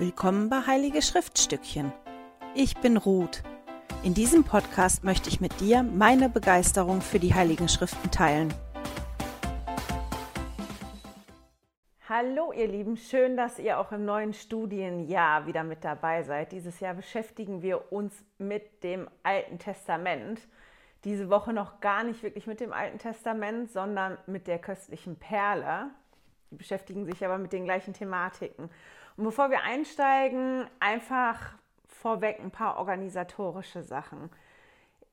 Willkommen bei Heilige Schriftstückchen. Ich bin Ruth. In diesem Podcast möchte ich mit dir meine Begeisterung für die Heiligen Schriften teilen. Hallo ihr Lieben, schön, dass ihr auch im neuen Studienjahr wieder mit dabei seid. Dieses Jahr beschäftigen wir uns mit dem Alten Testament. Diese Woche noch gar nicht wirklich mit dem Alten Testament, sondern mit der köstlichen Perle. Die beschäftigen sich aber mit den gleichen Thematiken. Und bevor wir einsteigen, einfach vorweg ein paar organisatorische Sachen.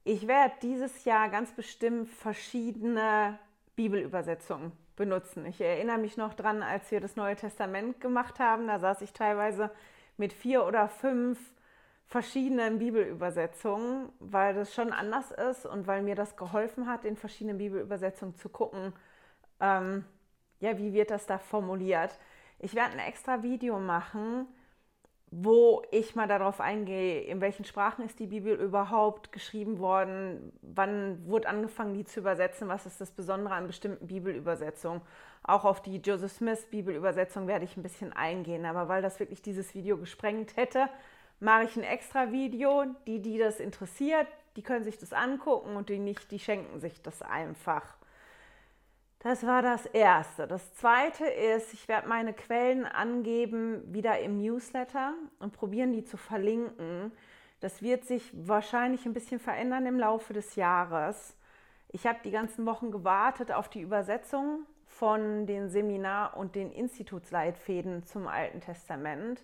Ich werde dieses Jahr ganz bestimmt verschiedene Bibelübersetzungen benutzen. Ich erinnere mich noch dran, als wir das Neue Testament gemacht haben, da saß ich teilweise mit vier oder fünf verschiedenen Bibelübersetzungen, weil das schon anders ist und weil mir das geholfen hat, in verschiedenen Bibelübersetzungen zu gucken, ähm, ja, wie wird das da formuliert. Ich werde ein extra Video machen, wo ich mal darauf eingehe, in welchen Sprachen ist die Bibel überhaupt geschrieben worden, wann wurde angefangen, die zu übersetzen, was ist das Besondere an bestimmten Bibelübersetzungen. Auch auf die Joseph Smith Bibelübersetzung werde ich ein bisschen eingehen, aber weil das wirklich dieses Video gesprengt hätte, mache ich ein extra Video. Die, die das interessiert, die können sich das angucken und die nicht, die schenken sich das einfach. Das war das Erste. Das Zweite ist, ich werde meine Quellen angeben, wieder im Newsletter und probieren, die zu verlinken. Das wird sich wahrscheinlich ein bisschen verändern im Laufe des Jahres. Ich habe die ganzen Wochen gewartet auf die Übersetzung von den Seminar- und den Institutsleitfäden zum Alten Testament.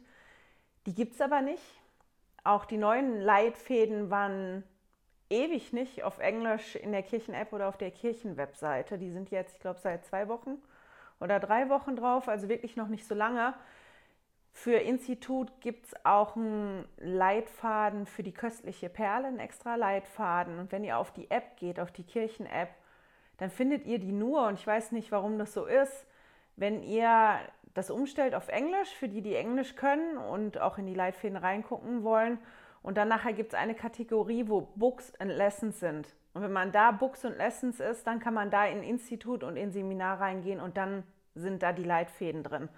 Die gibt es aber nicht. Auch die neuen Leitfäden waren ewig nicht auf Englisch in der Kirchen-App oder auf der Kirchen-Webseite. Die sind jetzt, ich glaube, seit zwei Wochen oder drei Wochen drauf, also wirklich noch nicht so lange. Für Institut gibt es auch einen Leitfaden für die köstliche Perle, einen extra Leitfaden. Und wenn ihr auf die App geht, auf die Kirchen-App, dann findet ihr die nur, und ich weiß nicht, warum das so ist, wenn ihr das umstellt auf Englisch, für die, die Englisch können und auch in die Leitfäden reingucken wollen und dann nachher gibt es eine Kategorie, wo Books and Lessons sind. Und wenn man da Books und Lessons ist, dann kann man da in Institut und in Seminar reingehen und dann sind da die Leitfäden drin.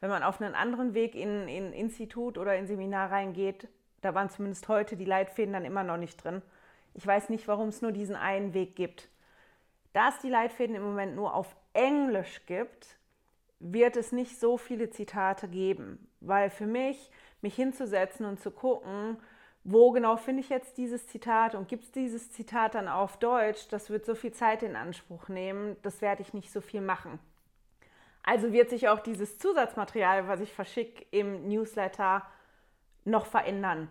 Wenn man auf einen anderen Weg in, in Institut oder in Seminar reingeht, da waren zumindest heute die Leitfäden dann immer noch nicht drin. Ich weiß nicht, warum es nur diesen einen Weg gibt. Da es die Leitfäden im Moment nur auf Englisch gibt, wird es nicht so viele Zitate geben. Weil für mich, mich hinzusetzen und zu gucken, wo genau finde ich jetzt dieses Zitat und gibt es dieses Zitat dann auf Deutsch, das wird so viel Zeit in Anspruch nehmen, das werde ich nicht so viel machen. Also wird sich auch dieses Zusatzmaterial, was ich verschicke im Newsletter, noch verändern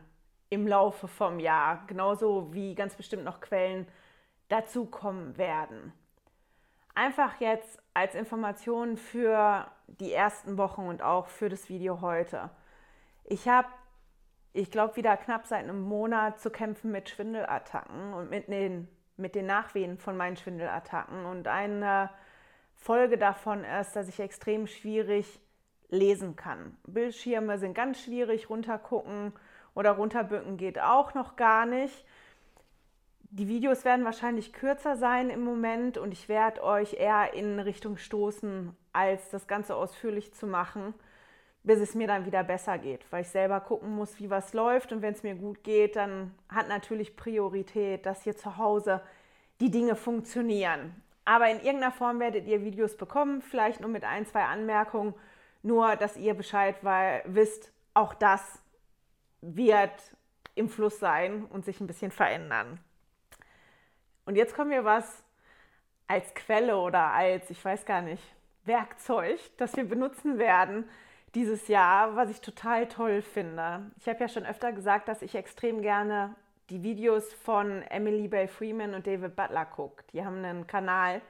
im Laufe vom Jahr, genauso wie ganz bestimmt noch Quellen dazukommen werden. Einfach jetzt als Information für die ersten Wochen und auch für das Video heute. Ich habe ich glaube, wieder knapp seit einem Monat zu kämpfen mit Schwindelattacken und mit den, mit den Nachwehen von meinen Schwindelattacken. Und eine Folge davon ist, dass ich extrem schwierig lesen kann. Bildschirme sind ganz schwierig, runtergucken oder runterbücken geht auch noch gar nicht. Die Videos werden wahrscheinlich kürzer sein im Moment und ich werde euch eher in Richtung stoßen, als das Ganze ausführlich zu machen bis es mir dann wieder besser geht, weil ich selber gucken muss, wie was läuft. Und wenn es mir gut geht, dann hat natürlich Priorität, dass hier zu Hause die Dinge funktionieren. Aber in irgendeiner Form werdet ihr Videos bekommen, vielleicht nur mit ein, zwei Anmerkungen, nur dass ihr Bescheid weil, wisst, auch das wird im Fluss sein und sich ein bisschen verändern. Und jetzt kommen wir was als Quelle oder als, ich weiß gar nicht, Werkzeug, das wir benutzen werden, dieses Jahr, was ich total toll finde. Ich habe ja schon öfter gesagt, dass ich extrem gerne die Videos von Emily Bell Freeman und David Butler gucke. Die haben einen Kanal,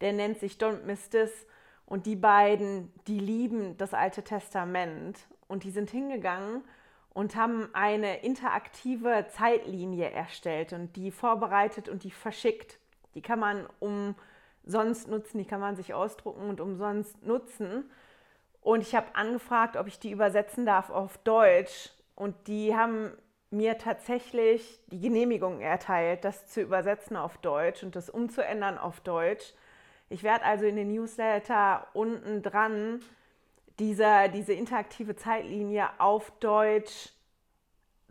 der nennt sich Don't Miss This. Und die beiden, die lieben das Alte Testament. Und die sind hingegangen und haben eine interaktive Zeitlinie erstellt und die vorbereitet und die verschickt. Die kann man umsonst nutzen, die kann man sich ausdrucken und umsonst nutzen. Und ich habe angefragt, ob ich die übersetzen darf auf Deutsch. Und die haben mir tatsächlich die Genehmigung erteilt, das zu übersetzen auf Deutsch und das umzuändern auf Deutsch. Ich werde also in den Newsletter unten dran diese, diese interaktive Zeitlinie auf Deutsch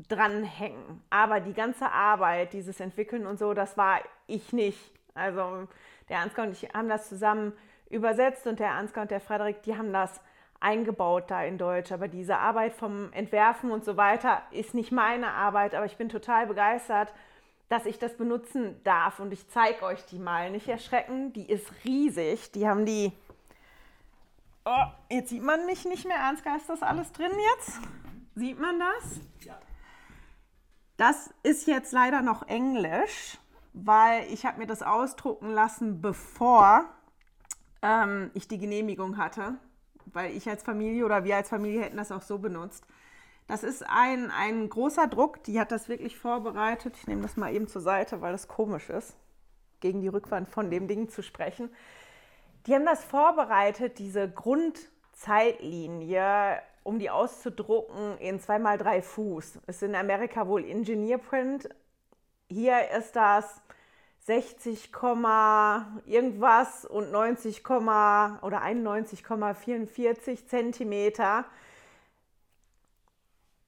dranhängen. Aber die ganze Arbeit, dieses Entwickeln und so, das war ich nicht. Also der Ansgar und ich haben das zusammen übersetzt und der Ansgar und der Frederik, die haben das eingebaut da in Deutsch. Aber diese Arbeit vom Entwerfen und so weiter ist nicht meine Arbeit, aber ich bin total begeistert, dass ich das benutzen darf und ich zeige euch die mal. Nicht erschrecken, die ist riesig. Die haben die. Oh, jetzt sieht man mich nicht mehr. Ansgar, ist das alles drin jetzt? Sieht man das? Ja. Das ist jetzt leider noch Englisch, weil ich habe mir das ausdrucken lassen, bevor ähm, ich die Genehmigung hatte, weil ich als Familie oder wir als Familie hätten das auch so benutzt. Das ist ein, ein großer Druck, die hat das wirklich vorbereitet. Ich nehme das mal eben zur Seite, weil das komisch ist, gegen die Rückwand von dem Ding zu sprechen. Die haben das vorbereitet, diese Grundzeitlinie, um die auszudrucken in 2x3 Fuß. Ist in Amerika wohl Engineer Print. Hier ist das 60, irgendwas und 90, oder 91,44 Zentimeter.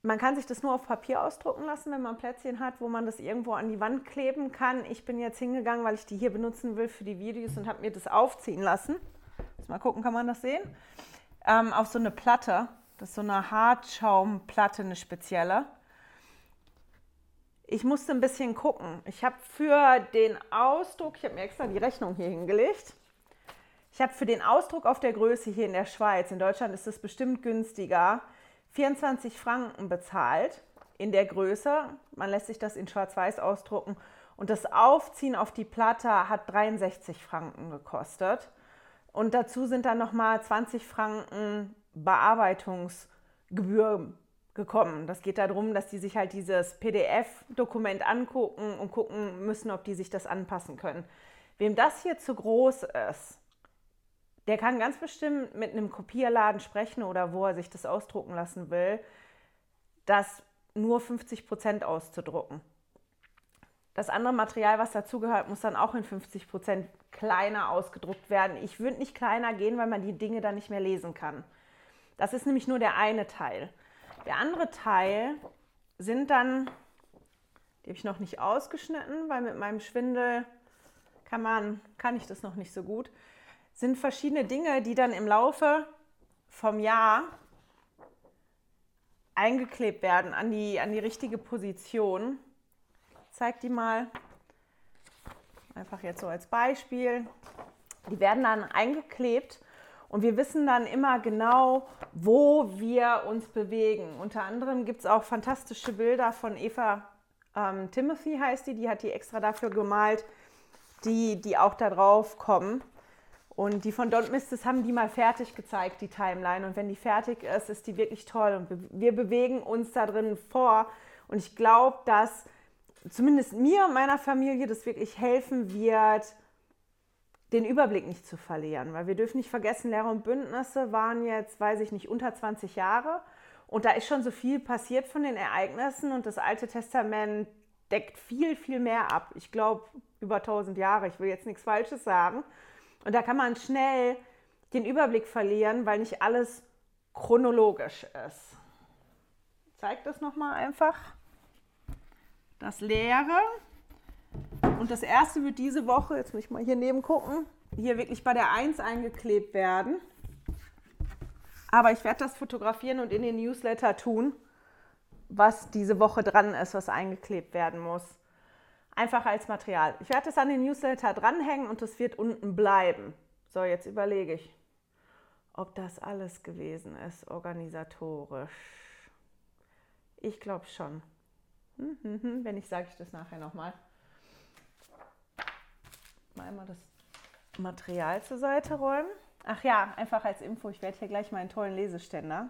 Man kann sich das nur auf Papier ausdrucken lassen, wenn man Plätzchen hat, wo man das irgendwo an die Wand kleben kann. Ich bin jetzt hingegangen, weil ich die hier benutzen will für die Videos und habe mir das aufziehen lassen. Mal gucken, kann man das sehen? Ähm, auf so eine Platte. Das ist so eine Hartschaumplatte, eine spezielle. Ich musste ein bisschen gucken. Ich habe für den Ausdruck, ich habe mir extra die Rechnung hier hingelegt. Ich habe für den Ausdruck auf der Größe hier in der Schweiz, in Deutschland ist es bestimmt günstiger, 24 Franken bezahlt in der Größe. Man lässt sich das in Schwarz-Weiß ausdrucken. Und das Aufziehen auf die Platte hat 63 Franken gekostet. Und dazu sind dann nochmal 20 Franken Bearbeitungsgebühr gekommen. Das geht darum, dass die sich halt dieses PDF-Dokument angucken und gucken müssen, ob die sich das anpassen können. Wem das hier zu groß ist, der kann ganz bestimmt mit einem Kopierladen sprechen oder wo er sich das ausdrucken lassen will, das nur 50 Prozent auszudrucken. Das andere Material, was dazugehört, muss dann auch in 50 Prozent kleiner ausgedruckt werden. Ich würde nicht kleiner gehen, weil man die Dinge dann nicht mehr lesen kann. Das ist nämlich nur der eine Teil. Der andere Teil sind dann, die habe ich noch nicht ausgeschnitten, weil mit meinem Schwindel kann, man, kann ich das noch nicht so gut, sind verschiedene Dinge, die dann im Laufe vom Jahr eingeklebt werden an die, an die richtige Position. Ich zeige die mal einfach jetzt so als Beispiel. Die werden dann eingeklebt und wir wissen dann immer genau, wo wir uns bewegen. Unter anderem gibt es auch fantastische Bilder von Eva ähm, Timothy, heißt die, die hat die extra dafür gemalt, die, die auch da drauf kommen. Und die von Don't Miss This haben die mal fertig gezeigt, die Timeline. Und wenn die fertig ist, ist die wirklich toll. Und wir bewegen uns da drin vor. Und ich glaube, dass zumindest mir und meiner Familie das wirklich helfen wird, den Überblick nicht zu verlieren. Weil wir dürfen nicht vergessen, Lehrer und Bündnisse waren jetzt, weiß ich nicht, unter 20 Jahre. Und da ist schon so viel passiert von den Ereignissen und das Alte Testament deckt viel, viel mehr ab. Ich glaube, über 1000 Jahre. Ich will jetzt nichts Falsches sagen. Und da kann man schnell den Überblick verlieren, weil nicht alles chronologisch ist. Zeig das nochmal einfach. Das Leere. Und das erste wird diese Woche, jetzt muss ich mal hier neben gucken, hier wirklich bei der 1 eingeklebt werden. Aber ich werde das fotografieren und in den Newsletter tun, was diese Woche dran ist, was eingeklebt werden muss. Einfach als Material. Ich werde das an den Newsletter dranhängen und es wird unten bleiben. So, jetzt überlege ich, ob das alles gewesen ist, organisatorisch. Ich glaube schon. Hm, hm, hm. Wenn nicht, sage ich das nachher nochmal mal einmal das Material zur Seite räumen. Ach ja, einfach als Info, ich werde hier gleich meinen tollen Leseständer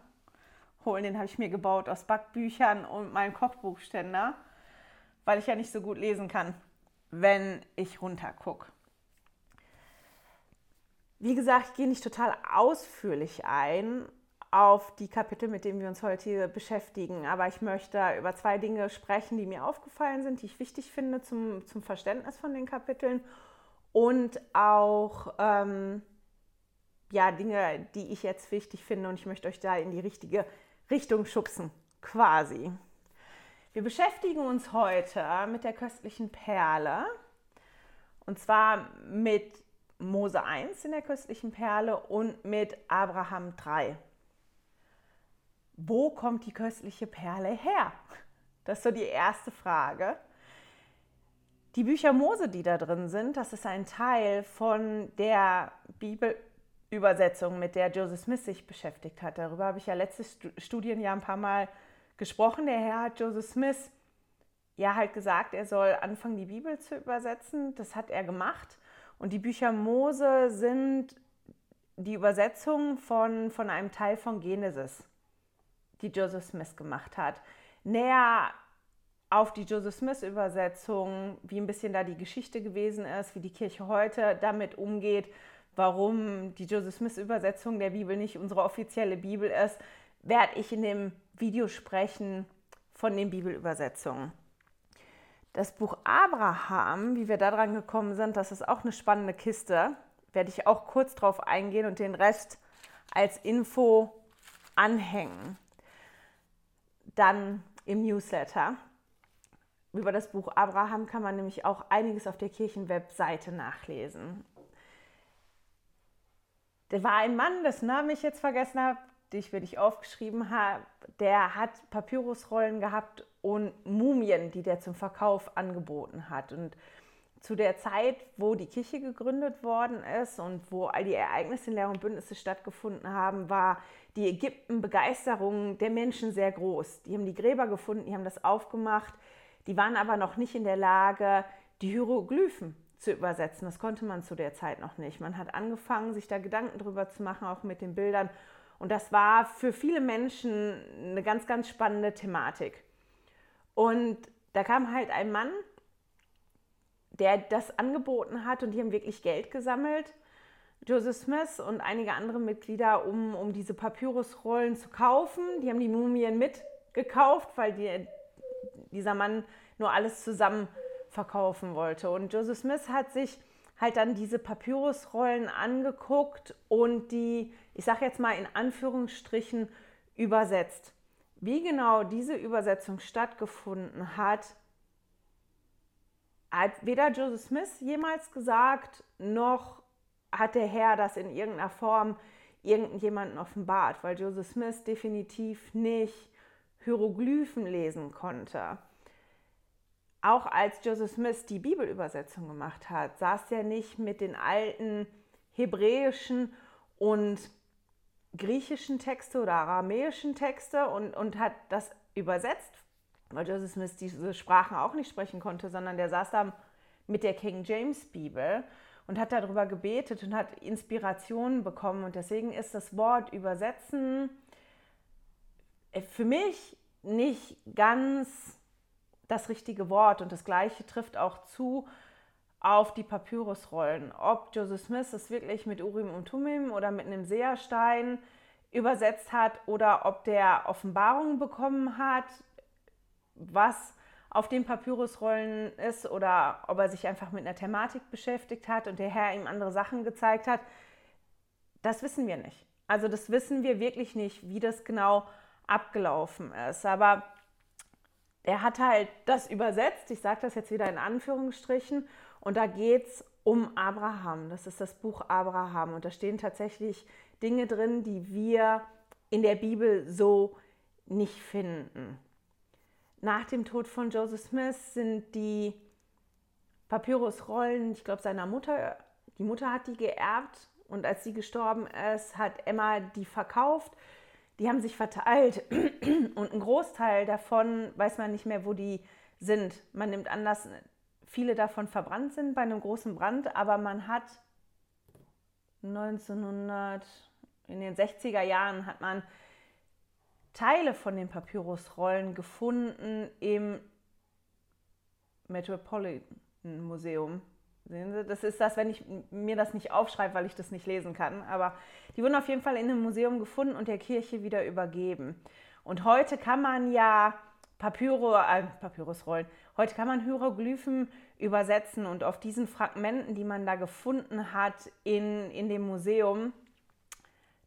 holen. Den habe ich mir gebaut aus Backbüchern und meinem Kochbuchständer, weil ich ja nicht so gut lesen kann, wenn ich runter gucke. Wie gesagt, ich gehe nicht total ausführlich ein auf die Kapitel, mit denen wir uns heute beschäftigen, aber ich möchte über zwei Dinge sprechen, die mir aufgefallen sind, die ich wichtig finde zum, zum Verständnis von den Kapiteln und auch ähm, ja, Dinge, die ich jetzt wichtig finde und ich möchte euch da in die richtige Richtung schubsen, quasi. Wir beschäftigen uns heute mit der köstlichen Perle und zwar mit Mose 1 in der köstlichen Perle und mit Abraham 3. Wo kommt die köstliche Perle her? Das ist so die erste Frage. Die Bücher Mose, die da drin sind, das ist ein Teil von der Bibelübersetzung, mit der Joseph Smith sich beschäftigt hat. Darüber habe ich ja letztes Studienjahr ein paar Mal gesprochen. Der Herr hat Joseph Smith ja halt gesagt, er soll anfangen, die Bibel zu übersetzen. Das hat er gemacht. Und die Bücher Mose sind die Übersetzung von, von einem Teil von Genesis die Joseph Smith gemacht hat. Näher auf die Joseph Smith-Übersetzung, wie ein bisschen da die Geschichte gewesen ist, wie die Kirche heute damit umgeht, warum die Joseph Smith-Übersetzung der Bibel nicht unsere offizielle Bibel ist, werde ich in dem Video sprechen von den Bibelübersetzungen. Das Buch Abraham, wie wir da dran gekommen sind, das ist auch eine spannende Kiste. Werde ich auch kurz drauf eingehen und den Rest als Info anhängen dann im Newsletter. Über das Buch Abraham kann man nämlich auch einiges auf der Kirchenwebseite nachlesen. Der war ein Mann, dessen Namen ich jetzt vergessen habe, die ich für dich aufgeschrieben habe. Der hat Papyrusrollen gehabt und Mumien, die der zum Verkauf angeboten hat. Und zu der Zeit, wo die Kirche gegründet worden ist und wo all die Ereignisse in Lehr und Bündnisse stattgefunden haben, war die Ägypten-Begeisterung der Menschen sehr groß. Die haben die Gräber gefunden, die haben das aufgemacht, die waren aber noch nicht in der Lage, die Hieroglyphen zu übersetzen. Das konnte man zu der Zeit noch nicht. Man hat angefangen, sich da Gedanken drüber zu machen, auch mit den Bildern. Und das war für viele Menschen eine ganz, ganz spannende Thematik. Und da kam halt ein Mann, der das angeboten hat und die haben wirklich Geld gesammelt. Joseph Smith und einige andere Mitglieder, um, um diese Papyrusrollen zu kaufen. Die haben die Mumien mitgekauft, weil die, dieser Mann nur alles zusammen verkaufen wollte. Und Joseph Smith hat sich halt dann diese Papyrusrollen angeguckt und die, ich sage jetzt mal in Anführungsstrichen, übersetzt. Wie genau diese Übersetzung stattgefunden hat, hat weder Joseph Smith jemals gesagt, noch hat der Herr das in irgendeiner Form irgendjemanden offenbart, weil Joseph Smith definitiv nicht Hieroglyphen lesen konnte. Auch als Joseph Smith die Bibelübersetzung gemacht hat, saß er nicht mit den alten hebräischen und griechischen Texte oder aramäischen Texte und, und hat das übersetzt weil Joseph Smith diese Sprachen auch nicht sprechen konnte, sondern der saß da mit der King James Bibel und hat darüber gebetet und hat Inspirationen bekommen. Und deswegen ist das Wort übersetzen äh, für mich nicht ganz das richtige Wort. Und das Gleiche trifft auch zu auf die Papyrusrollen. Ob Joseph Smith es wirklich mit Urim und Tumim oder mit einem Seherstein übersetzt hat oder ob der Offenbarungen bekommen hat, was auf den Papyrusrollen ist oder ob er sich einfach mit einer Thematik beschäftigt hat und der Herr ihm andere Sachen gezeigt hat, das wissen wir nicht. Also das wissen wir wirklich nicht, wie das genau abgelaufen ist. Aber er hat halt das übersetzt, ich sage das jetzt wieder in Anführungsstrichen, und da geht es um Abraham. Das ist das Buch Abraham und da stehen tatsächlich Dinge drin, die wir in der Bibel so nicht finden. Nach dem Tod von Joseph Smith sind die Papyrusrollen, ich glaube, seiner Mutter, die Mutter hat die geerbt und als sie gestorben ist, hat Emma die verkauft. Die haben sich verteilt und ein Großteil davon weiß man nicht mehr, wo die sind. Man nimmt an, dass viele davon verbrannt sind bei einem großen Brand, aber man hat 1900, in den 60er Jahren hat man Teile von den Papyrusrollen gefunden im Metropolitan Museum. Sehen Sie, das ist das, wenn ich mir das nicht aufschreibe, weil ich das nicht lesen kann. Aber die wurden auf jeden Fall in einem Museum gefunden und der Kirche wieder übergeben. Und heute kann man ja Papyro, äh, Papyrusrollen, heute kann man Hieroglyphen übersetzen und auf diesen Fragmenten, die man da gefunden hat in, in dem Museum,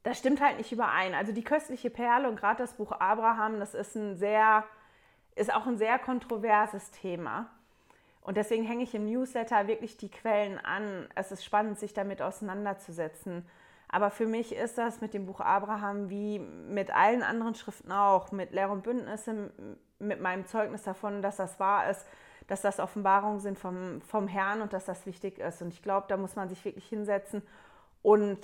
das stimmt halt nicht überein. Also die köstliche Perle und gerade das Buch Abraham, das ist ein sehr, ist auch ein sehr kontroverses Thema. Und deswegen hänge ich im Newsletter wirklich die Quellen an. Es ist spannend, sich damit auseinanderzusetzen. Aber für mich ist das mit dem Buch Abraham wie mit allen anderen Schriften auch, mit Lehr und Bündnisse, mit meinem Zeugnis davon, dass das wahr ist, dass das Offenbarungen sind vom, vom Herrn und dass das wichtig ist. Und ich glaube, da muss man sich wirklich hinsetzen und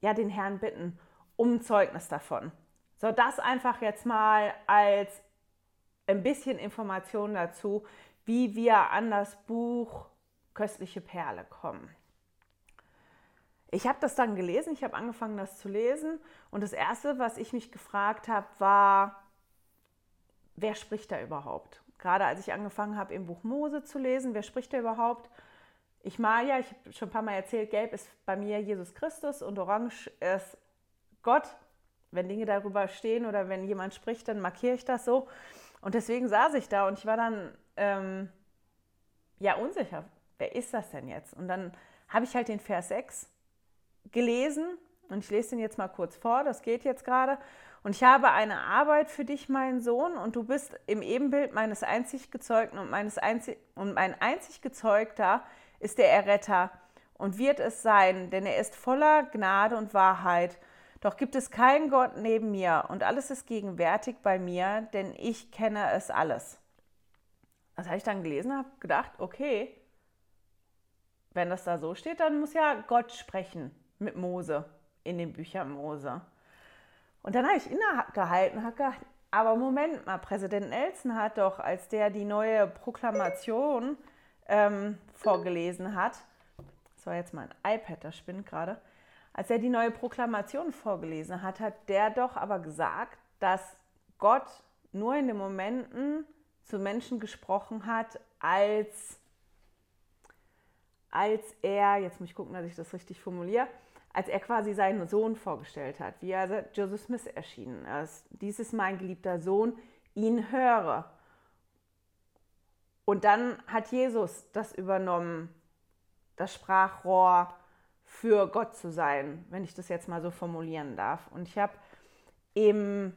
ja, den Herrn bitten um Zeugnis davon. So, das einfach jetzt mal als ein bisschen Information dazu, wie wir an das Buch Köstliche Perle kommen. Ich habe das dann gelesen, ich habe angefangen, das zu lesen und das Erste, was ich mich gefragt habe, war, wer spricht da überhaupt? Gerade als ich angefangen habe, im Buch Mose zu lesen, wer spricht da überhaupt? Ich mal ja, ich habe schon ein paar Mal erzählt, gelb ist bei mir Jesus Christus und orange ist Gott. Wenn Dinge darüber stehen oder wenn jemand spricht, dann markiere ich das so. Und deswegen saß ich da und ich war dann ähm, ja unsicher, wer ist das denn jetzt? Und dann habe ich halt den Vers 6 gelesen und ich lese den jetzt mal kurz vor, das geht jetzt gerade. Und ich habe eine Arbeit für dich, mein Sohn, und du bist im Ebenbild meines einzig Gezeugten und, meines einzig, und mein einzig Gezeugter ist der Erretter und wird es sein, denn er ist voller Gnade und Wahrheit. Doch gibt es keinen Gott neben mir und alles ist gegenwärtig bei mir, denn ich kenne es alles. Das habe ich dann gelesen, habe gedacht, okay, wenn das da so steht, dann muss ja Gott sprechen mit Mose in den Büchern Mose. Und dann habe ich innegehalten habe gedacht, aber Moment mal, Präsident Nelson hat doch, als der die neue Proklamation ähm, vorgelesen hat, das war jetzt mein iPad, das spinnt gerade, als er die neue Proklamation vorgelesen hat, hat der doch aber gesagt, dass Gott nur in den Momenten zu Menschen gesprochen hat, als, als er, jetzt muss ich gucken, dass ich das richtig formuliere, als er quasi seinen Sohn vorgestellt hat, wie er Joseph Smith erschienen ist. Dies ist mein geliebter Sohn, ihn höre. Und dann hat Jesus das übernommen, das Sprachrohr für Gott zu sein, wenn ich das jetzt mal so formulieren darf. Und ich habe im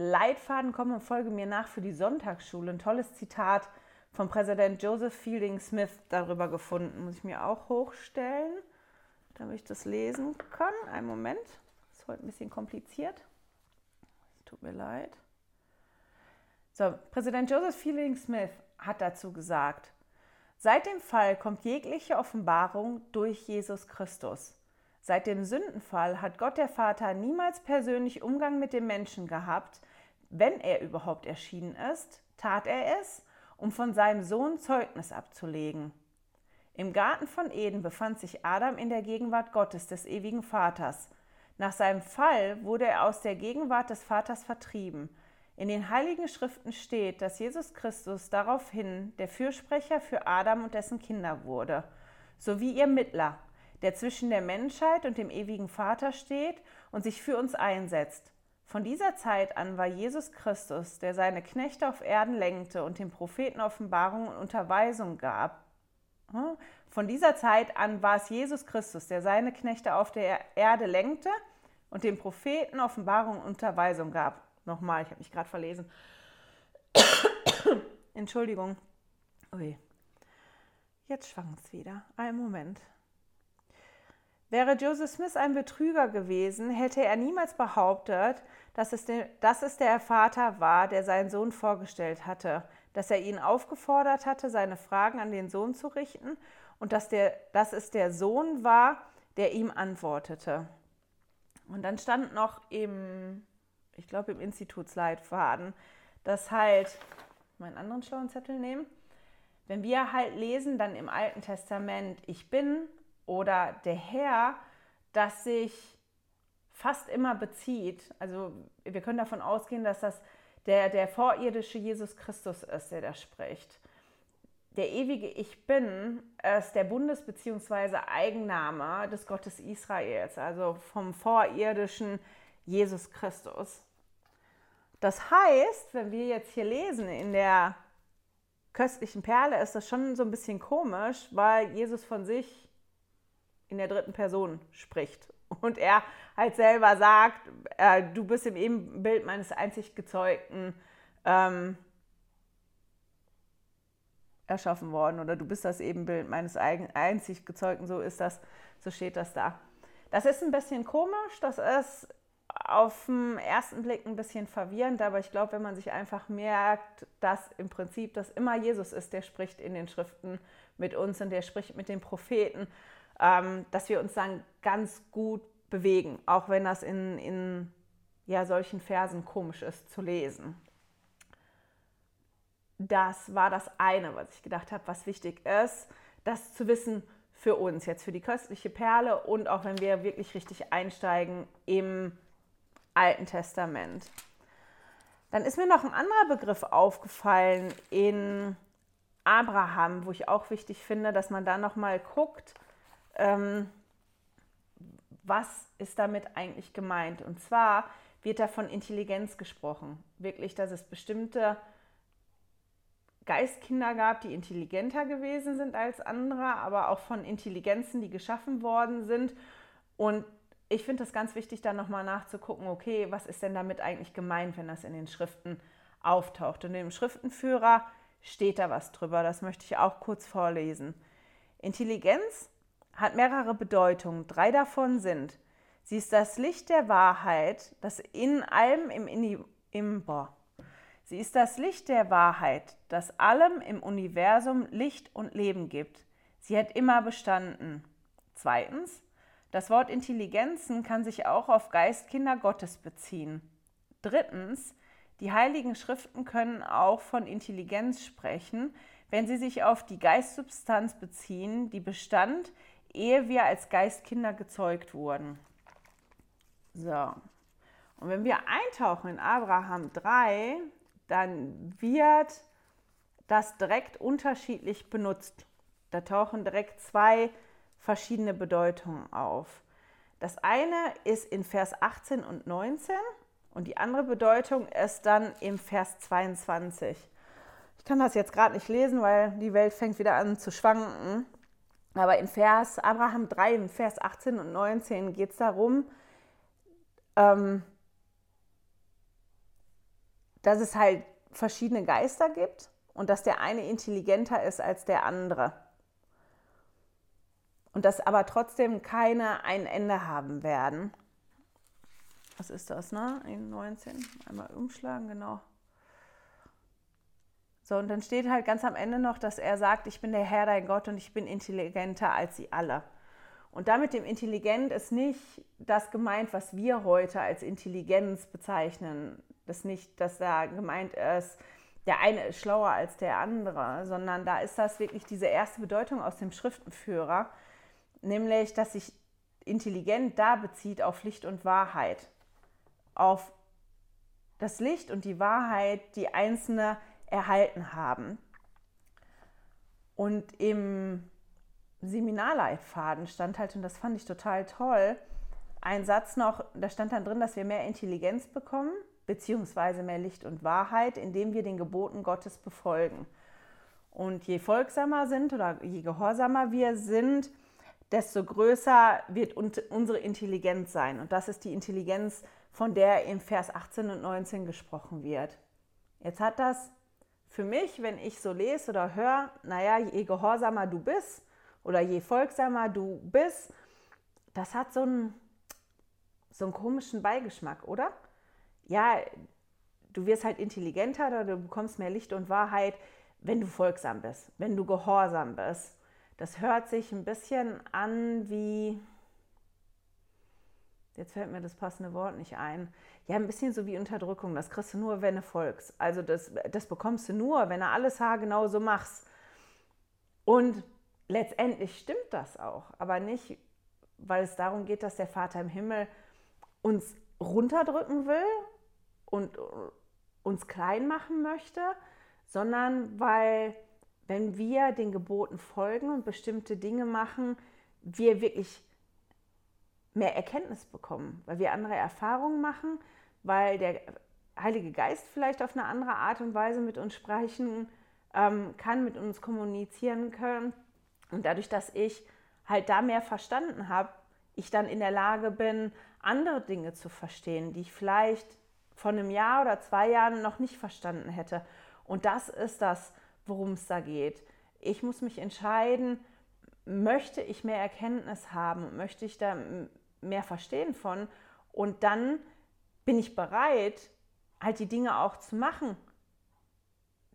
Leitfaden Komm und folge mir nach für die Sonntagsschule ein tolles Zitat vom Präsident Joseph Fielding Smith darüber gefunden. Muss ich mir auch hochstellen, damit ich das lesen kann. Einen Moment, ist heute ein bisschen kompliziert. Tut mir leid. So, Präsident Joseph Fielding Smith hat dazu gesagt, Seit dem Fall kommt jegliche Offenbarung durch Jesus Christus. Seit dem Sündenfall hat Gott der Vater niemals persönlich Umgang mit dem Menschen gehabt. Wenn er überhaupt erschienen ist, tat er es, um von seinem Sohn Zeugnis abzulegen. Im Garten von Eden befand sich Adam in der Gegenwart Gottes, des ewigen Vaters. Nach seinem Fall wurde er aus der Gegenwart des Vaters vertrieben. In den Heiligen Schriften steht, dass Jesus Christus daraufhin der Fürsprecher für Adam und dessen Kinder wurde, sowie ihr Mittler, der zwischen der Menschheit und dem ewigen Vater steht und sich für uns einsetzt. Von dieser Zeit an war Jesus Christus, der seine Knechte auf Erden lenkte und den Propheten Offenbarung und Unterweisung gab. Hm? Von dieser Zeit an war es Jesus Christus, der seine Knechte auf der Erde lenkte und den Propheten Offenbarung und Unterweisung gab. Nochmal, ich habe mich gerade verlesen. Entschuldigung. Ui. Jetzt es wieder. Einen Moment. Wäre Joseph Smith ein Betrüger gewesen, hätte er niemals behauptet, dass es, der, dass es der Vater war, der seinen Sohn vorgestellt hatte, dass er ihn aufgefordert hatte, seine Fragen an den Sohn zu richten und dass, der, dass es der Sohn war, der ihm antwortete. Und dann stand noch im ich glaube im Institutsleitfaden, dass halt, meinen anderen schlauen Zettel nehmen, wenn wir halt lesen dann im Alten Testament, ich bin oder der Herr, das sich fast immer bezieht, also wir können davon ausgehen, dass das der, der vorirdische Jesus Christus ist, der da spricht. Der ewige Ich Bin ist der Bundes- bzw. Eigenname des Gottes Israels, also vom vorirdischen Jesus Christus. Das heißt, wenn wir jetzt hier lesen in der köstlichen Perle, ist das schon so ein bisschen komisch, weil Jesus von sich in der dritten Person spricht. Und er halt selber sagt, äh, du bist im Ebenbild meines einzig Gezeugten ähm, erschaffen worden oder du bist das Ebenbild meines einzig Gezeugten, so ist das, so steht das da. Das ist ein bisschen komisch, das ist auf den ersten Blick ein bisschen verwirrend, aber ich glaube, wenn man sich einfach merkt, dass im Prinzip das immer Jesus ist, der spricht in den Schriften mit uns und der spricht mit den Propheten, ähm, dass wir uns dann ganz gut bewegen, auch wenn das in, in ja, solchen Versen komisch ist zu lesen. Das war das eine, was ich gedacht habe, was wichtig ist, das zu wissen für uns, jetzt für die köstliche Perle und auch wenn wir wirklich richtig einsteigen im Alten Testament. Dann ist mir noch ein anderer Begriff aufgefallen in Abraham, wo ich auch wichtig finde, dass man da nochmal guckt, ähm, was ist damit eigentlich gemeint. Und zwar wird da von Intelligenz gesprochen. Wirklich, dass es bestimmte Geistkinder gab, die intelligenter gewesen sind als andere, aber auch von Intelligenzen, die geschaffen worden sind. Und ich finde es ganz wichtig, da nochmal nachzugucken, okay, was ist denn damit eigentlich gemeint, wenn das in den Schriften auftaucht. Und im Schriftenführer steht da was drüber, das möchte ich auch kurz vorlesen. Intelligenz hat mehrere Bedeutungen. Drei davon sind, sie ist das Licht der Wahrheit, das in allem im, boah. Sie ist das Licht der Wahrheit, das allem im Universum Licht und Leben gibt. Sie hat immer bestanden. Zweitens, das Wort Intelligenzen kann sich auch auf Geistkinder Gottes beziehen. Drittens, die heiligen Schriften können auch von Intelligenz sprechen, wenn sie sich auf die Geistsubstanz beziehen, die bestand, ehe wir als Geistkinder gezeugt wurden. So. Und wenn wir eintauchen in Abraham 3, dann wird das direkt unterschiedlich benutzt. Da tauchen direkt zwei verschiedene Bedeutungen auf. Das eine ist in Vers 18 und 19 und die andere Bedeutung ist dann im Vers 22. Ich kann das jetzt gerade nicht lesen, weil die Welt fängt wieder an zu schwanken. Aber in Vers Abraham 3, in Vers 18 und 19 geht es darum, ähm, dass es halt verschiedene Geister gibt und dass der eine intelligenter ist als der andere. Und dass aber trotzdem keine ein Ende haben werden. Was ist das, ne? In 19. Einmal umschlagen, genau. So, und dann steht halt ganz am Ende noch, dass er sagt, ich bin der Herr, dein Gott und ich bin intelligenter als sie alle. Und damit dem Intelligent ist nicht das gemeint, was wir heute als Intelligenz bezeichnen. Das ist nicht, dass da gemeint ist, der eine ist schlauer als der andere, sondern da ist das wirklich diese erste Bedeutung aus dem Schriftenführer, nämlich, dass sich intelligent da bezieht auf Licht und Wahrheit, auf das Licht und die Wahrheit, die Einzelne erhalten haben. Und im Seminarleitfaden stand halt, und das fand ich total toll, ein Satz noch, da stand dann drin, dass wir mehr Intelligenz bekommen, beziehungsweise mehr Licht und Wahrheit, indem wir den Geboten Gottes befolgen. Und je folgsamer sind oder je gehorsamer wir sind, desto größer wird unsere Intelligenz sein. Und das ist die Intelligenz, von der in Vers 18 und 19 gesprochen wird. Jetzt hat das für mich, wenn ich so lese oder höre, naja, je gehorsamer du bist, oder je folgsamer du bist, das hat so einen, so einen komischen Beigeschmack, oder? Ja, du wirst halt intelligenter oder du bekommst mehr Licht und Wahrheit, wenn du folgsam bist, wenn du gehorsam bist. Das hört sich ein bisschen an wie, jetzt fällt mir das passende Wort nicht ein, ja, ein bisschen so wie Unterdrückung. Das kriegst du nur, wenn du folgst. Also das, das bekommst du nur, wenn du alles haargenau so machst. Und letztendlich stimmt das auch, aber nicht, weil es darum geht, dass der Vater im Himmel uns runterdrücken will und uns klein machen möchte, sondern weil, wenn wir den Geboten folgen und bestimmte Dinge machen, wir wirklich mehr Erkenntnis bekommen, weil wir andere Erfahrungen machen, weil der Heilige Geist vielleicht auf eine andere Art und Weise mit uns sprechen ähm, kann, mit uns kommunizieren können und dadurch, dass ich halt da mehr verstanden habe, ich dann in der Lage bin, andere Dinge zu verstehen, die ich vielleicht vor einem Jahr oder zwei Jahren noch nicht verstanden hätte. Und das ist das, worum es da geht. Ich muss mich entscheiden, möchte ich mehr Erkenntnis haben, möchte ich da mehr verstehen von und dann bin ich bereit, halt die Dinge auch zu machen,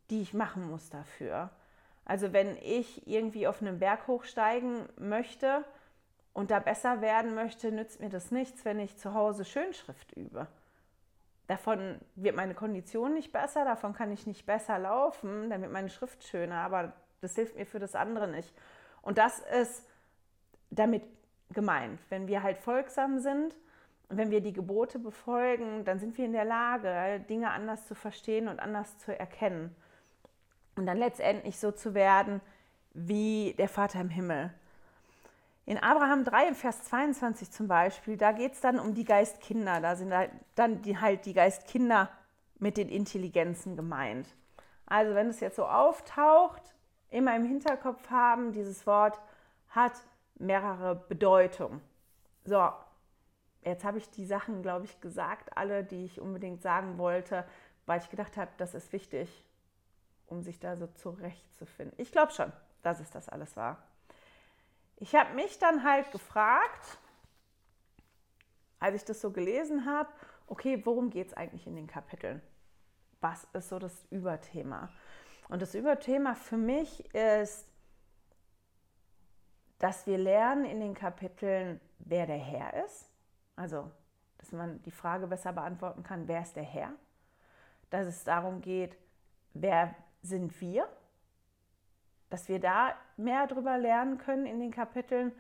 die ich machen muss dafür. Also wenn ich irgendwie auf einen Berg hochsteigen möchte und da besser werden möchte, nützt mir das nichts, wenn ich zu Hause Schönschrift übe. Davon wird meine Kondition nicht besser, davon kann ich nicht besser laufen, dann wird meine Schrift schöner, aber das hilft mir für das andere nicht. Und das ist damit gemeint. Wenn wir halt folgsam sind, wenn wir die Gebote befolgen, dann sind wir in der Lage, Dinge anders zu verstehen und anders zu erkennen. Und dann letztendlich so zu werden wie der Vater im Himmel. In Abraham 3 im Vers 22 zum Beispiel, da geht es dann um die Geistkinder. Da sind halt dann die, halt die Geistkinder mit den Intelligenzen gemeint. Also wenn es jetzt so auftaucht, immer im Hinterkopf haben, dieses Wort hat mehrere Bedeutungen. So, jetzt habe ich die Sachen, glaube ich, gesagt, alle, die ich unbedingt sagen wollte, weil ich gedacht habe, das ist wichtig, um sich da so zurechtzufinden. Ich glaube schon, dass es das alles war. Ich habe mich dann halt gefragt, als ich das so gelesen habe, okay, worum geht es eigentlich in den Kapiteln? Was ist so das Überthema? Und das Überthema für mich ist, dass wir lernen in den Kapiteln, wer der Herr ist. Also, dass man die Frage besser beantworten kann, wer ist der Herr? Dass es darum geht, wer sind wir? Dass wir da mehr darüber lernen können in den Kapiteln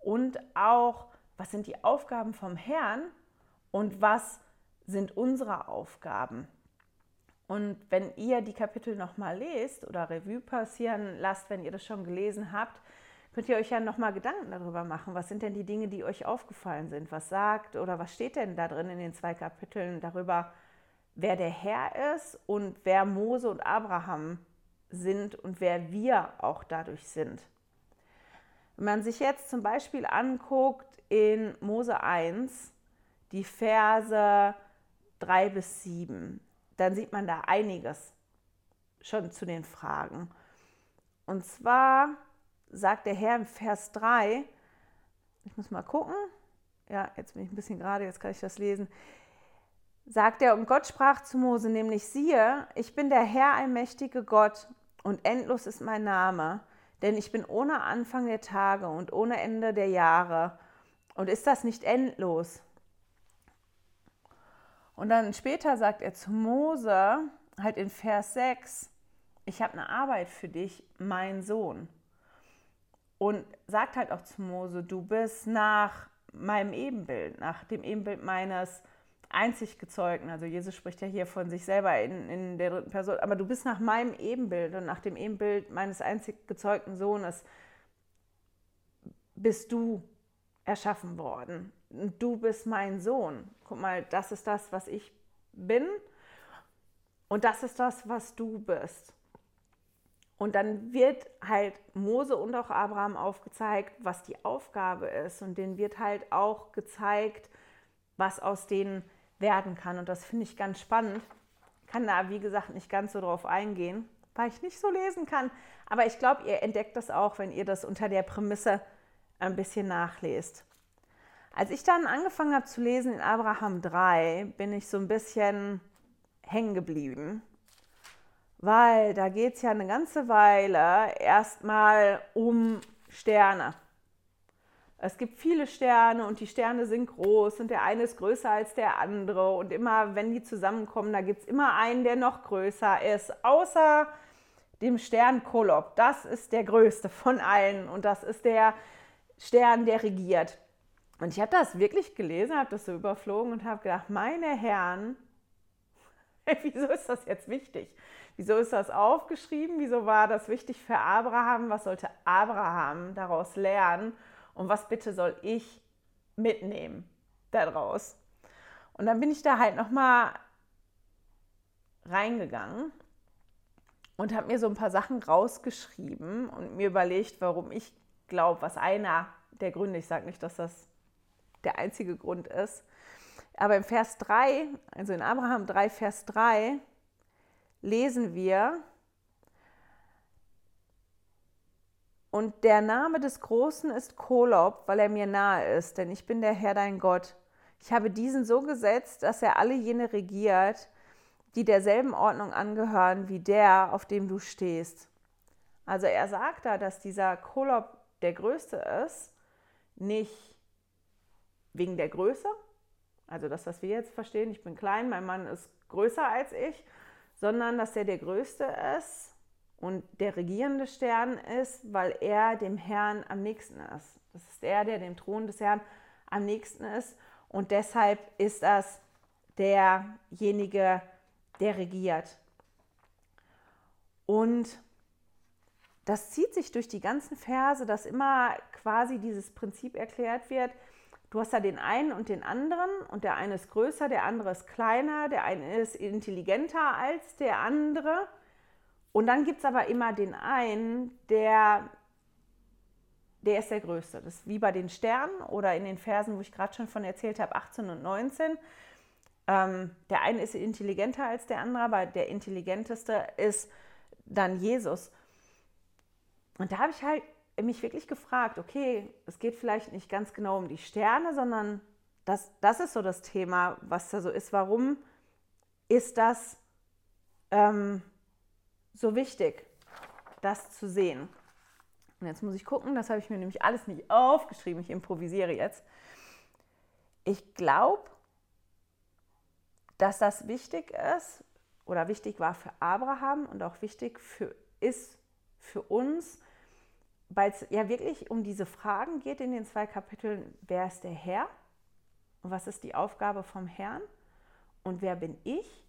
und auch, was sind die Aufgaben vom Herrn und was sind unsere Aufgaben. Und wenn ihr die Kapitel nochmal lest oder Revue passieren lasst, wenn ihr das schon gelesen habt, könnt ihr euch ja nochmal Gedanken darüber machen. Was sind denn die Dinge, die euch aufgefallen sind? Was sagt oder was steht denn da drin in den zwei Kapiteln darüber, wer der Herr ist und wer Mose und Abraham sind und wer wir auch dadurch sind? Wenn man sich jetzt zum Beispiel anguckt in Mose 1, die Verse 3 bis 7, dann sieht man da einiges schon zu den Fragen. Und zwar sagt der Herr im Vers 3, ich muss mal gucken, ja, jetzt bin ich ein bisschen gerade, jetzt kann ich das lesen, sagt er, und Gott sprach zu Mose, nämlich siehe, ich bin der Herr, allmächtige Gott, und endlos ist mein Name, denn ich bin ohne Anfang der Tage und ohne Ende der Jahre. Und ist das nicht endlos? Und dann später sagt er zu Mose, halt in Vers 6, ich habe eine Arbeit für dich, mein Sohn. Und sagt halt auch zu Mose, du bist nach meinem Ebenbild, nach dem Ebenbild meines einzig Gezeugten. Also Jesus spricht ja hier von sich selber in, in der dritten Person, aber du bist nach meinem Ebenbild und nach dem Ebenbild meines einzig gezeugten Sohnes bist du erschaffen worden. Du bist mein Sohn. Guck mal, das ist das, was ich bin und das ist das, was du bist. Und dann wird halt Mose und auch Abraham aufgezeigt, was die Aufgabe ist. Und denen wird halt auch gezeigt, was aus denen werden kann. Und das finde ich ganz spannend. Kann da, wie gesagt, nicht ganz so drauf eingehen, weil ich nicht so lesen kann. Aber ich glaube, ihr entdeckt das auch, wenn ihr das unter der Prämisse ein bisschen nachlest. Als ich dann angefangen habe zu lesen in Abraham 3, bin ich so ein bisschen hängen geblieben, weil da geht es ja eine ganze Weile erstmal um Sterne. Es gibt viele Sterne und die Sterne sind groß und der eine ist größer als der andere und immer, wenn die zusammenkommen, da gibt es immer einen, der noch größer ist, außer dem Stern Kolob. Das ist der größte von allen und das ist der Stern, der regiert. Und ich habe das wirklich gelesen, habe das so überflogen und habe gedacht, meine Herren, wieso ist das jetzt wichtig? Wieso ist das aufgeschrieben? Wieso war das wichtig für Abraham? Was sollte Abraham daraus lernen? Und was bitte soll ich mitnehmen daraus? Und dann bin ich da halt nochmal reingegangen und habe mir so ein paar Sachen rausgeschrieben und mir überlegt, warum ich glaube, was einer der Gründe, ich sage nicht, dass das der einzige Grund ist. Aber im Vers 3, also in Abraham 3, Vers 3, lesen wir, und der Name des Großen ist Kolob, weil er mir nahe ist, denn ich bin der Herr dein Gott. Ich habe diesen so gesetzt, dass er alle jene regiert, die derselben Ordnung angehören wie der, auf dem du stehst. Also er sagt da, dass dieser Kolob der größte ist, nicht wegen der Größe, also das, was wir jetzt verstehen, ich bin klein, mein Mann ist größer als ich, sondern dass er der größte ist und der regierende Stern ist, weil er dem Herrn am nächsten ist. Das ist er, der dem Thron des Herrn am nächsten ist und deshalb ist das derjenige, der regiert. Und das zieht sich durch die ganzen Verse, dass immer quasi dieses Prinzip erklärt wird. Du hast da den einen und den anderen und der eine ist größer, der andere ist kleiner, der eine ist intelligenter als der andere. Und dann gibt es aber immer den einen, der, der ist der Größte. Das ist wie bei den Sternen oder in den Versen, wo ich gerade schon von erzählt habe, 18 und 19. Ähm, der eine ist intelligenter als der andere, aber der intelligenteste ist dann Jesus. Und da habe ich halt mich wirklich gefragt, okay, es geht vielleicht nicht ganz genau um die Sterne, sondern das, das ist so das Thema, was da so ist. Warum ist das ähm, so wichtig, das zu sehen? Und jetzt muss ich gucken, das habe ich mir nämlich alles nicht aufgeschrieben, ich improvisiere jetzt. Ich glaube, dass das wichtig ist oder wichtig war für Abraham und auch wichtig für, ist für uns, weil es ja wirklich um diese Fragen geht in den zwei Kapiteln, wer ist der Herr und was ist die Aufgabe vom Herrn und wer bin ich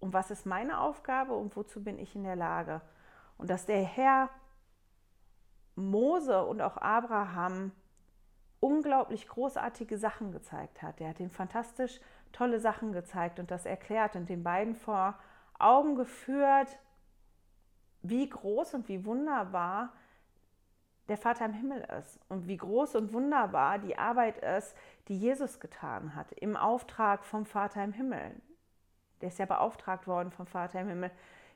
und was ist meine Aufgabe und wozu bin ich in der Lage. Und dass der Herr Mose und auch Abraham unglaublich großartige Sachen gezeigt hat. Er hat ihnen fantastisch tolle Sachen gezeigt und das erklärt und den beiden vor Augen geführt, wie groß und wie wunderbar der Vater im Himmel ist und wie groß und wunderbar die Arbeit ist, die Jesus getan hat im Auftrag vom Vater im Himmel. Der ist ja beauftragt worden vom Vater im Himmel,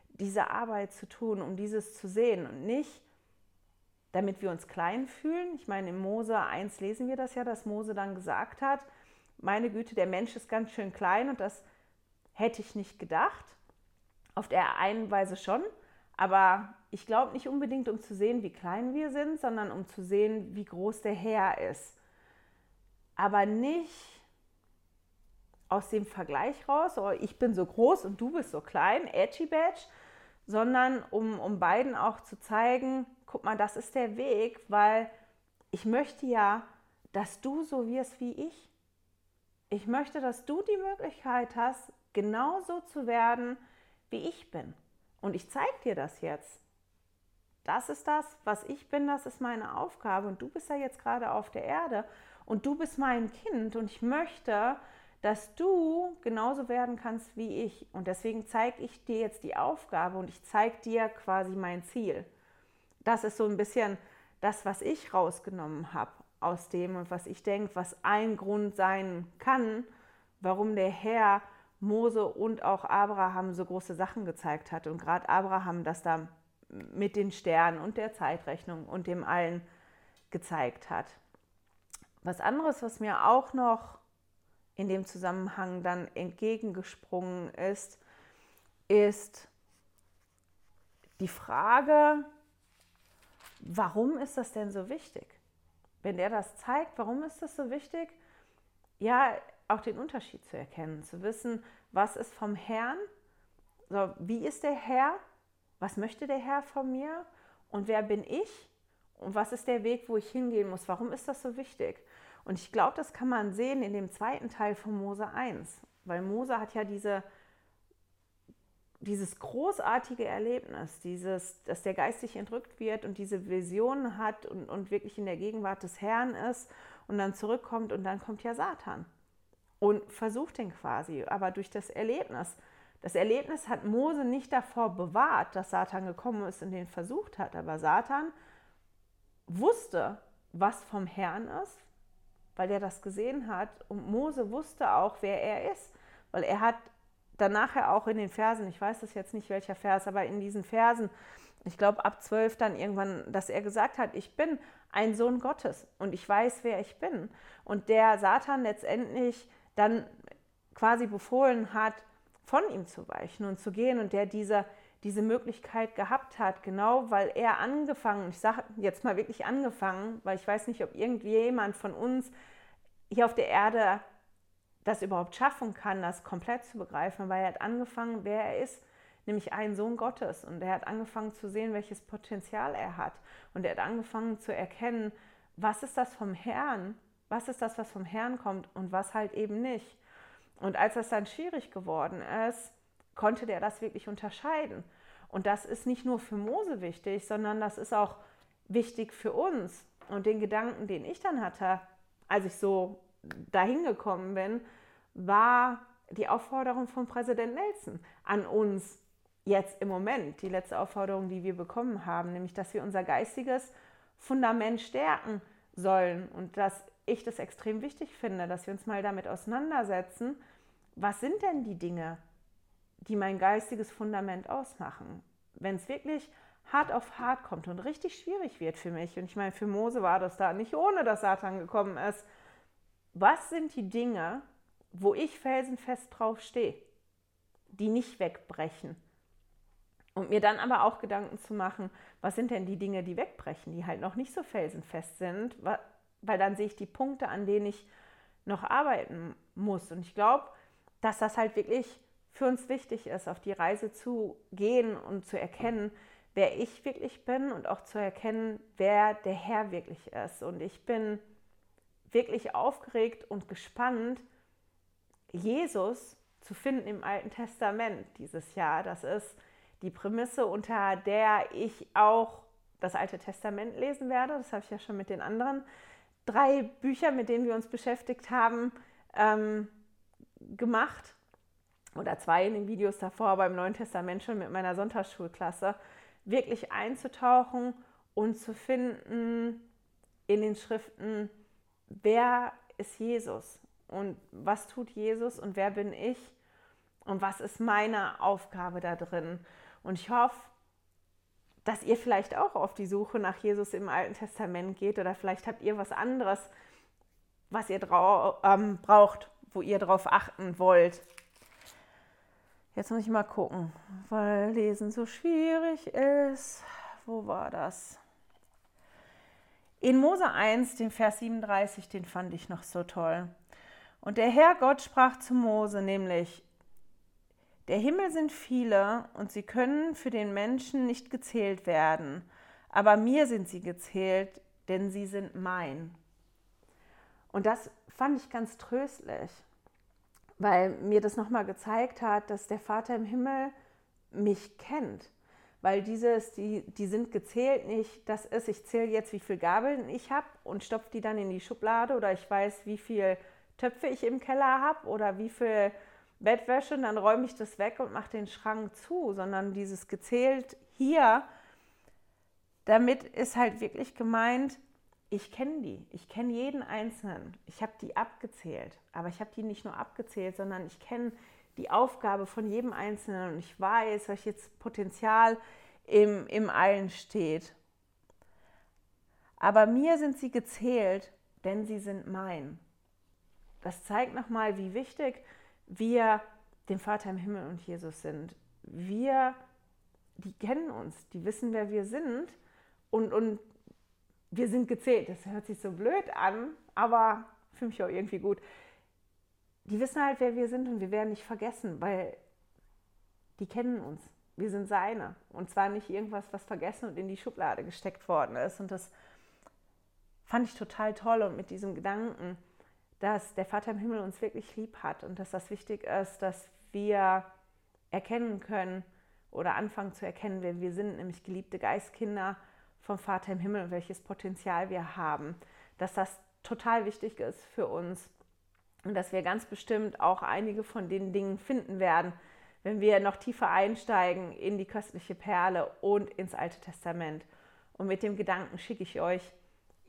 diese Arbeit zu tun, um dieses zu sehen und nicht, damit wir uns klein fühlen. Ich meine, in Mose 1 lesen wir das ja, dass Mose dann gesagt hat, meine Güte, der Mensch ist ganz schön klein und das hätte ich nicht gedacht. Auf der einen Weise schon, aber ich glaube nicht unbedingt, um zu sehen, wie klein wir sind, sondern um zu sehen, wie groß der Herr ist. Aber nicht aus dem Vergleich raus, oh, ich bin so groß und du bist so klein, edgy badge, sondern um, um beiden auch zu zeigen, guck mal, das ist der Weg, weil ich möchte ja, dass du so wirst wie ich. Ich möchte, dass du die Möglichkeit hast, genauso zu werden, wie ich bin. Und ich zeige dir das jetzt. Das ist das, was ich bin, das ist meine Aufgabe. Und du bist ja jetzt gerade auf der Erde und du bist mein Kind und ich möchte, dass du genauso werden kannst wie ich. Und deswegen zeige ich dir jetzt die Aufgabe und ich zeige dir quasi mein Ziel. Das ist so ein bisschen das, was ich rausgenommen habe aus dem und was ich denke, was ein Grund sein kann, warum der Herr Mose und auch Abraham so große Sachen gezeigt hat. Und gerade Abraham das da mit den Sternen und der Zeitrechnung und dem allen gezeigt hat. Was anderes, was mir auch noch in dem Zusammenhang dann entgegengesprungen ist, ist die Frage, warum ist das denn so wichtig? Wenn der das zeigt, warum ist das so wichtig? Ja, auch den Unterschied zu erkennen, zu wissen, was ist vom Herrn, so, wie ist der Herr, was möchte der Herr von mir und wer bin ich und was ist der Weg, wo ich hingehen muss, warum ist das so wichtig? Und ich glaube, das kann man sehen in dem zweiten Teil von Mose 1, weil Mose hat ja diese, dieses großartige Erlebnis, dieses, dass der Geist sich entrückt wird und diese Vision hat und, und wirklich in der Gegenwart des Herrn ist und dann zurückkommt und dann kommt ja Satan und versucht ihn quasi, aber durch das Erlebnis. Das Erlebnis hat Mose nicht davor bewahrt, dass Satan gekommen ist und den versucht hat, aber Satan wusste, was vom Herrn ist, weil er das gesehen hat. Und Mose wusste auch, wer er ist, weil er hat dann nachher auch in den Versen, ich weiß das jetzt nicht welcher Vers, aber in diesen Versen, ich glaube ab zwölf dann irgendwann, dass er gesagt hat, ich bin ein Sohn Gottes und ich weiß, wer ich bin. Und der Satan letztendlich dann quasi befohlen hat, von ihm zu weichen und zu gehen und der diese, diese Möglichkeit gehabt hat, genau weil er angefangen, ich sage jetzt mal wirklich angefangen, weil ich weiß nicht, ob irgendjemand von uns hier auf der Erde das überhaupt schaffen kann, das komplett zu begreifen, weil er hat angefangen, wer er ist, nämlich ein Sohn Gottes. Und er hat angefangen zu sehen, welches Potenzial er hat. Und er hat angefangen zu erkennen, was ist das vom Herrn, was ist das, was vom Herrn kommt und was halt eben nicht. Und als das dann schwierig geworden ist, konnte der das wirklich unterscheiden. Und das ist nicht nur für Mose wichtig, sondern das ist auch wichtig für uns. Und den Gedanken, den ich dann hatte, als ich so dahin gekommen bin, war die Aufforderung von Präsident Nelson an uns jetzt im Moment, die letzte Aufforderung, die wir bekommen haben, nämlich dass wir unser geistiges Fundament stärken sollen und dass ich das extrem wichtig finde, dass wir uns mal damit auseinandersetzen, was sind denn die Dinge, die mein geistiges Fundament ausmachen? Wenn es wirklich hart auf hart kommt und richtig schwierig wird für mich, und ich meine, für Mose war das da nicht ohne, dass Satan gekommen ist, was sind die Dinge, wo ich felsenfest drauf stehe, die nicht wegbrechen? Und mir dann aber auch Gedanken zu machen, was sind denn die Dinge, die wegbrechen, die halt noch nicht so felsenfest sind, weil dann sehe ich die Punkte, an denen ich noch arbeiten muss. Und ich glaube, dass das halt wirklich für uns wichtig ist, auf die Reise zu gehen und zu erkennen, wer ich wirklich bin und auch zu erkennen, wer der Herr wirklich ist. Und ich bin wirklich aufgeregt und gespannt, Jesus zu finden im Alten Testament dieses Jahr. Das ist die Prämisse, unter der ich auch das Alte Testament lesen werde. Das habe ich ja schon mit den anderen drei Büchern, mit denen wir uns beschäftigt haben, ähm, gemacht. Oder zwei in den Videos davor beim Neuen Testament schon mit meiner Sonntagsschulklasse. Wirklich einzutauchen und zu finden in den Schriften, wer ist Jesus und was tut Jesus und wer bin ich und was ist meine Aufgabe da drin. Und ich hoffe, dass ihr vielleicht auch auf die Suche nach Jesus im Alten Testament geht oder vielleicht habt ihr was anderes, was ihr ähm, braucht, wo ihr darauf achten wollt. Jetzt muss ich mal gucken, weil Lesen so schwierig ist. Wo war das? In Mose 1, den Vers 37, den fand ich noch so toll. Und der Herr Gott sprach zu Mose, nämlich, der Himmel sind viele und sie können für den Menschen nicht gezählt werden, aber mir sind sie gezählt, denn sie sind mein. Und das fand ich ganz tröstlich, weil mir das nochmal gezeigt hat, dass der Vater im Himmel mich kennt weil dieses, die, die sind gezählt nicht, das ist, ich zähle jetzt, wie viele Gabeln ich habe und stopfe die dann in die Schublade oder ich weiß, wie viele Töpfe ich im Keller habe oder wie viel Bettwäsche und dann räume ich das weg und mache den Schrank zu, sondern dieses gezählt hier, damit ist halt wirklich gemeint, ich kenne die, ich kenne jeden Einzelnen, ich habe die abgezählt, aber ich habe die nicht nur abgezählt, sondern ich kenne die Aufgabe von jedem Einzelnen und ich weiß, welches Potenzial im, im Allen steht. Aber mir sind sie gezählt, denn sie sind mein. Das zeigt nochmal, wie wichtig wir dem Vater im Himmel und Jesus sind. Wir, die kennen uns, die wissen, wer wir sind und, und wir sind gezählt. Das hört sich so blöd an, aber für mich auch irgendwie gut die wissen halt, wer wir sind und wir werden nicht vergessen, weil die kennen uns. Wir sind seine. Und zwar nicht irgendwas, was vergessen und in die Schublade gesteckt worden ist. Und das fand ich total toll und mit diesem Gedanken, dass der Vater im Himmel uns wirklich lieb hat und dass das wichtig ist, dass wir erkennen können oder anfangen zu erkennen, wer wir sind, nämlich geliebte Geistkinder vom Vater im Himmel und welches Potenzial wir haben. Dass das total wichtig ist für uns und dass wir ganz bestimmt auch einige von den Dingen finden werden, wenn wir noch tiefer einsteigen in die köstliche Perle und ins Alte Testament. Und mit dem Gedanken schicke ich euch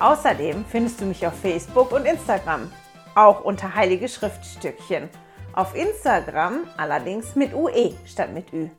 Außerdem findest du mich auf Facebook und Instagram, auch unter Heilige Schriftstückchen. Auf Instagram allerdings mit UE statt mit Ü.